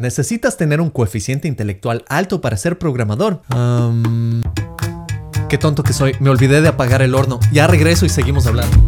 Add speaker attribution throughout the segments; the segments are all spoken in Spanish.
Speaker 1: ¿Necesitas tener un coeficiente intelectual alto para ser programador? Um, qué tonto que soy, me olvidé de apagar el horno. Ya regreso y seguimos hablando.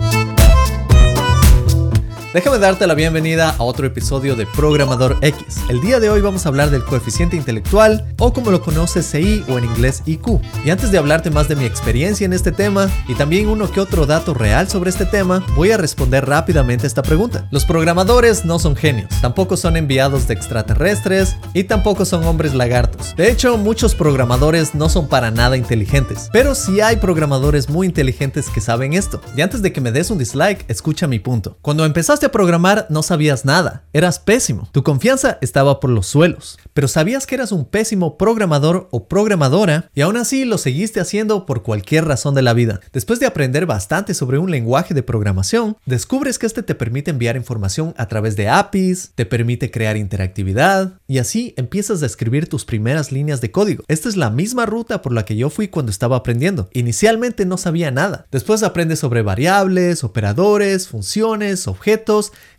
Speaker 1: Déjame darte la bienvenida a otro episodio de Programador X. El día de hoy vamos a hablar del coeficiente intelectual o como lo conoces CI o en inglés IQ. Y antes de hablarte más de mi experiencia en este tema y también uno que otro dato real sobre este tema, voy a responder rápidamente esta pregunta. Los programadores no son genios, tampoco son enviados de extraterrestres y tampoco son hombres lagartos. De hecho, muchos programadores no son para nada inteligentes, pero sí hay programadores muy inteligentes que saben esto. Y antes de que me des un dislike, escucha mi punto. Cuando empezaste a programar no sabías nada, eras pésimo, tu confianza estaba por los suelos, pero sabías que eras un pésimo programador o programadora y aún así lo seguiste haciendo por cualquier razón de la vida. Después de aprender bastante sobre un lenguaje de programación, descubres que este te permite enviar información a través de APIs, te permite crear interactividad y así empiezas a escribir tus primeras líneas de código. Esta es la misma ruta por la que yo fui cuando estaba aprendiendo. Inicialmente no sabía nada. Después aprendes sobre variables, operadores, funciones, objetos,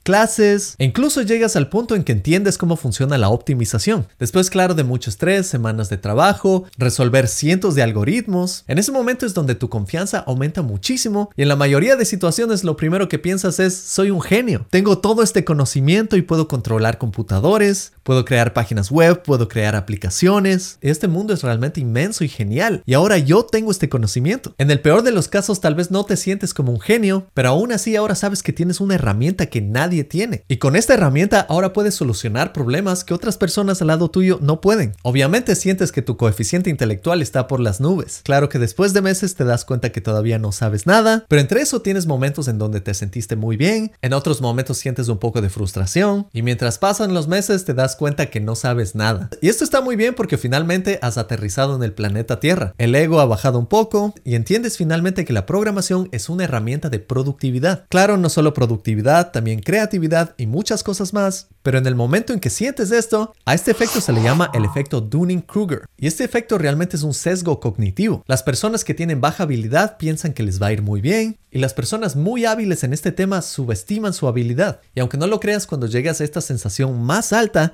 Speaker 1: clases e incluso llegas al punto en que entiendes cómo funciona la optimización. Después, claro, de mucho estrés, semanas de trabajo, resolver cientos de algoritmos, en ese momento es donde tu confianza aumenta muchísimo y en la mayoría de situaciones lo primero que piensas es soy un genio, tengo todo este conocimiento y puedo controlar computadores, puedo crear páginas web, puedo crear aplicaciones. Este mundo es realmente inmenso y genial y ahora yo tengo este conocimiento. En el peor de los casos tal vez no te sientes como un genio, pero aún así ahora sabes que tienes una herramienta que nadie tiene. Y con esta herramienta ahora puedes solucionar problemas que otras personas al lado tuyo no pueden. Obviamente sientes que tu coeficiente intelectual está por las nubes. Claro que después de meses te das cuenta que todavía no sabes nada, pero entre eso tienes momentos en donde te sentiste muy bien, en otros momentos sientes un poco de frustración y mientras pasan los meses te das cuenta que no sabes nada. Y esto está muy bien porque finalmente has aterrizado en el planeta Tierra. El ego ha bajado un poco y entiendes finalmente que la programación es una herramienta de productividad. Claro, no solo productividad, también creatividad y muchas cosas más, pero en el momento en que sientes esto, a este efecto se le llama el efecto Dunning-Kruger. Y este efecto realmente es un sesgo cognitivo. Las personas que tienen baja habilidad piensan que les va a ir muy bien, y las personas muy hábiles en este tema subestiman su habilidad. Y aunque no lo creas, cuando llegas a esta sensación más alta,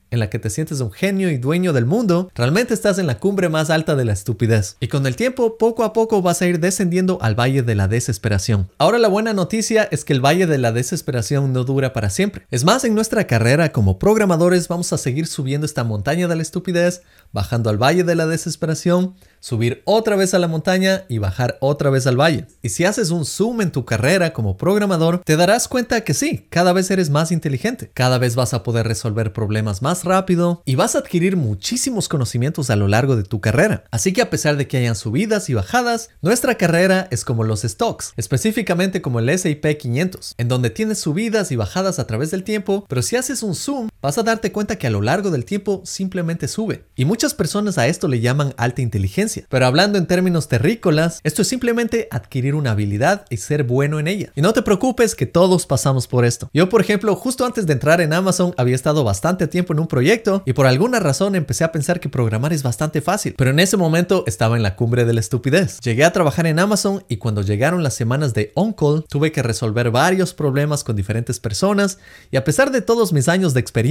Speaker 1: en la que te sientes un genio y dueño del mundo, realmente estás en la cumbre más alta de la estupidez. Y con el tiempo, poco a poco vas a ir descendiendo al valle de la desesperación. Ahora la buena noticia es que el valle de la desesperación no dura para siempre. Es más, en nuestra carrera como programadores vamos a seguir subiendo esta montaña de la estupidez, bajando al valle de la desesperación, subir otra vez a la montaña y bajar otra vez al valle. Y si haces un zoom en tu carrera como programador, te darás cuenta que sí, cada vez eres más inteligente, cada vez vas a poder resolver problemas más rápido y vas a adquirir muchísimos conocimientos a lo largo de tu carrera. Así que a pesar de que hayan subidas y bajadas, nuestra carrera es como los stocks, específicamente como el S&P 500, en donde tienes subidas y bajadas a través del tiempo, pero si haces un zoom, vas a darte cuenta que a lo largo del tiempo simplemente sube. Y muchas personas a esto le llaman alta inteligencia pero hablando en términos terrícolas, esto es simplemente adquirir una habilidad y ser bueno en ella. Y no te preocupes que todos pasamos por esto. Yo, por ejemplo, justo antes de entrar en Amazon había estado bastante tiempo en un proyecto y por alguna razón empecé a pensar que programar es bastante fácil. Pero en ese momento estaba en la cumbre de la estupidez. Llegué a trabajar en Amazon y cuando llegaron las semanas de on-call tuve que resolver varios problemas con diferentes personas y a pesar de todos mis años de experiencia,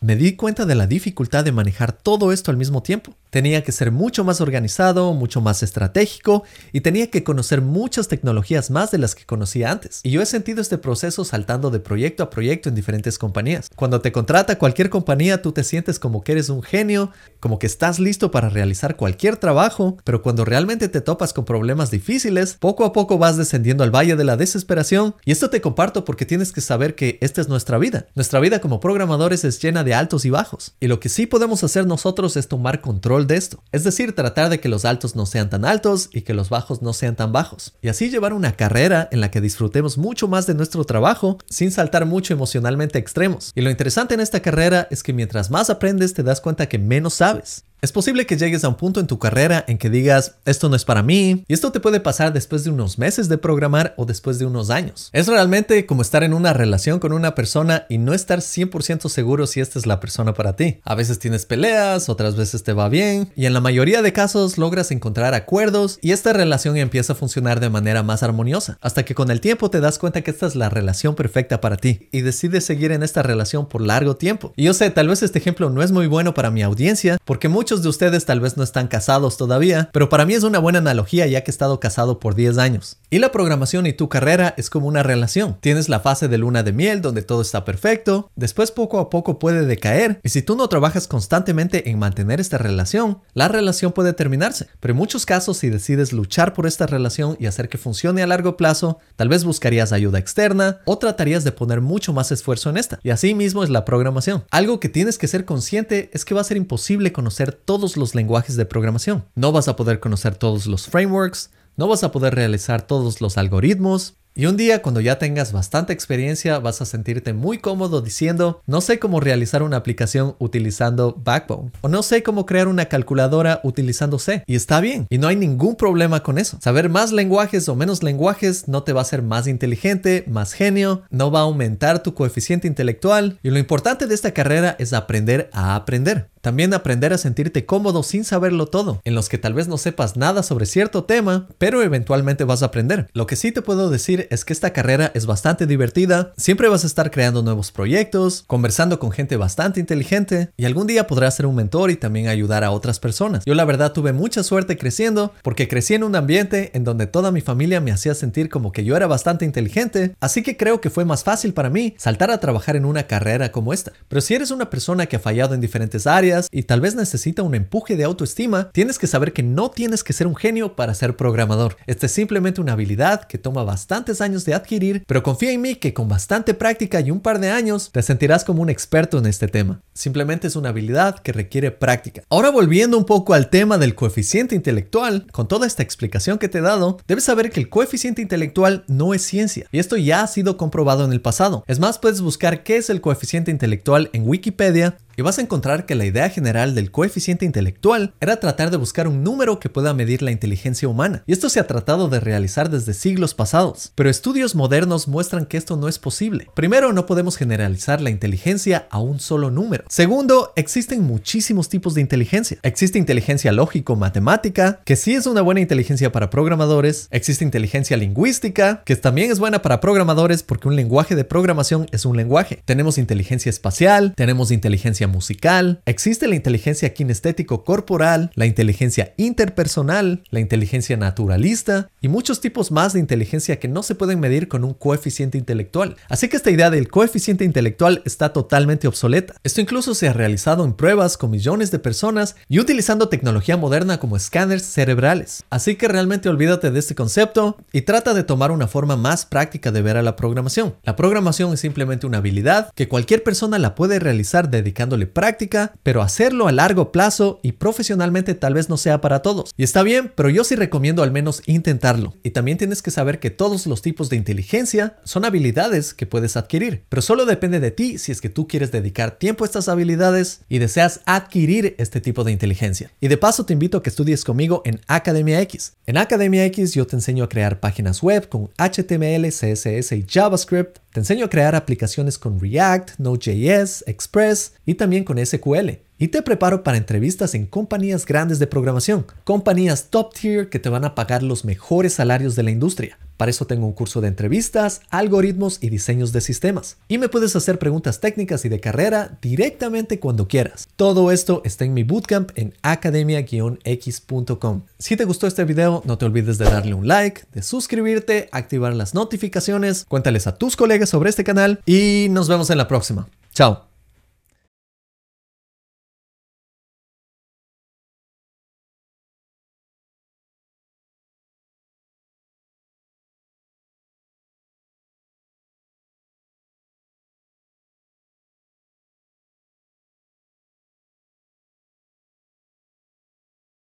Speaker 1: me di cuenta de la dificultad de manejar todo esto al mismo tiempo. Tenía que ser mucho más organizado mucho más estratégico y tenía que conocer muchas tecnologías más de las que conocía antes. Y yo he sentido este proceso saltando de proyecto a proyecto en diferentes compañías. Cuando te contrata cualquier compañía, tú te sientes como que eres un genio, como que estás listo para realizar cualquier trabajo, pero cuando realmente te topas con problemas difíciles, poco a poco vas descendiendo al valle de la desesperación. Y esto te comparto porque tienes que saber que esta es nuestra vida. Nuestra vida como programadores es llena de altos y bajos. Y lo que sí podemos hacer nosotros es tomar control de esto. Es decir, tratar de que los altos no sean tan altos y que los bajos no sean tan bajos. Y así llevar una carrera en la que disfrutemos mucho más de nuestro trabajo sin saltar mucho emocionalmente extremos. Y lo interesante en esta carrera es que mientras más aprendes te das cuenta que menos sabes. Es posible que llegues a un punto en tu carrera en que digas, esto no es para mí, y esto te puede pasar después de unos meses de programar o después de unos años. Es realmente como estar en una relación con una persona y no estar 100% seguro si esta es la persona para ti. A veces tienes peleas, otras veces te va bien, y en la mayoría de casos logras encontrar acuerdos y esta relación empieza a funcionar de manera más armoniosa, hasta que con el tiempo te das cuenta que esta es la relación perfecta para ti y decides seguir en esta relación por largo tiempo. Y yo sé, tal vez este ejemplo no es muy bueno para mi audiencia, porque muchos de ustedes tal vez no están casados todavía, pero para mí es una buena analogía ya que he estado casado por 10 años. Y la programación y tu carrera es como una relación. Tienes la fase de luna de miel donde todo está perfecto, después poco a poco puede decaer, y si tú no trabajas constantemente en mantener esta relación, la relación puede terminarse. Pero en muchos casos si decides luchar por esta relación y hacer que funcione a largo plazo, tal vez buscarías ayuda externa o tratarías de poner mucho más esfuerzo en esta. Y así mismo es la programación. Algo que tienes que ser consciente es que va a ser imposible conocer todos los lenguajes de programación. No vas a poder conocer todos los frameworks, no vas a poder realizar todos los algoritmos, y un día cuando ya tengas bastante experiencia vas a sentirte muy cómodo diciendo, no sé cómo realizar una aplicación utilizando Backbone o no sé cómo crear una calculadora utilizando C. Y está bien, y no hay ningún problema con eso. Saber más lenguajes o menos lenguajes no te va a hacer más inteligente, más genio, no va a aumentar tu coeficiente intelectual. Y lo importante de esta carrera es aprender a aprender. También aprender a sentirte cómodo sin saberlo todo, en los que tal vez no sepas nada sobre cierto tema, pero eventualmente vas a aprender. Lo que sí te puedo decir es que esta carrera es bastante divertida, siempre vas a estar creando nuevos proyectos, conversando con gente bastante inteligente y algún día podrás ser un mentor y también ayudar a otras personas. Yo la verdad tuve mucha suerte creciendo porque crecí en un ambiente en donde toda mi familia me hacía sentir como que yo era bastante inteligente, así que creo que fue más fácil para mí saltar a trabajar en una carrera como esta. Pero si eres una persona que ha fallado en diferentes áreas, y tal vez necesita un empuje de autoestima, tienes que saber que no tienes que ser un genio para ser programador. Esta es simplemente una habilidad que toma bastantes años de adquirir, pero confía en mí que con bastante práctica y un par de años te sentirás como un experto en este tema. Simplemente es una habilidad que requiere práctica. Ahora volviendo un poco al tema del coeficiente intelectual, con toda esta explicación que te he dado, debes saber que el coeficiente intelectual no es ciencia, y esto ya ha sido comprobado en el pasado. Es más, puedes buscar qué es el coeficiente intelectual en Wikipedia y vas a encontrar que la idea general del coeficiente intelectual era tratar de buscar un número que pueda medir la inteligencia humana. Y esto se ha tratado de realizar desde siglos pasados, pero estudios modernos muestran que esto no es posible. Primero, no podemos generalizar la inteligencia a un solo número. Segundo, existen muchísimos tipos de inteligencia. Existe inteligencia lógico-matemática, que sí es una buena inteligencia para programadores. Existe inteligencia lingüística, que también es buena para programadores porque un lenguaje de programación es un lenguaje. Tenemos inteligencia espacial, tenemos inteligencia musical, existe la inteligencia kinestético corporal, la inteligencia interpersonal, la inteligencia naturalista y muchos tipos más de inteligencia que no se pueden medir con un coeficiente intelectual. Así que esta idea del coeficiente intelectual está totalmente obsoleta. Esto incluso se ha realizado en pruebas con millones de personas y utilizando tecnología moderna como escáneres cerebrales. Así que realmente olvídate de este concepto y trata de tomar una forma más práctica de ver a la programación. La programación es simplemente una habilidad que cualquier persona la puede realizar dedicando práctica, pero hacerlo a largo plazo y profesionalmente tal vez no sea para todos. Y está bien, pero yo sí recomiendo al menos intentarlo. Y también tienes que saber que todos los tipos de inteligencia son habilidades que puedes adquirir, pero solo depende de ti si es que tú quieres dedicar tiempo a estas habilidades y deseas adquirir este tipo de inteligencia. Y de paso te invito a que estudies conmigo en Academia X. En Academia X yo te enseño a crear páginas web con HTML, CSS y JavaScript te enseño a crear aplicaciones con React, Node.js, Express y también con SQL. Y te preparo para entrevistas en compañías grandes de programación, compañías top tier que te van a pagar los mejores salarios de la industria. Para eso tengo un curso de entrevistas, algoritmos y diseños de sistemas. Y me puedes hacer preguntas técnicas y de carrera directamente cuando quieras. Todo esto está en mi bootcamp en academia-x.com. Si te gustó este video, no te olvides de darle un like, de suscribirte, activar las notificaciones, cuéntales a tus colegas sobre este canal y nos vemos en la próxima. Chao.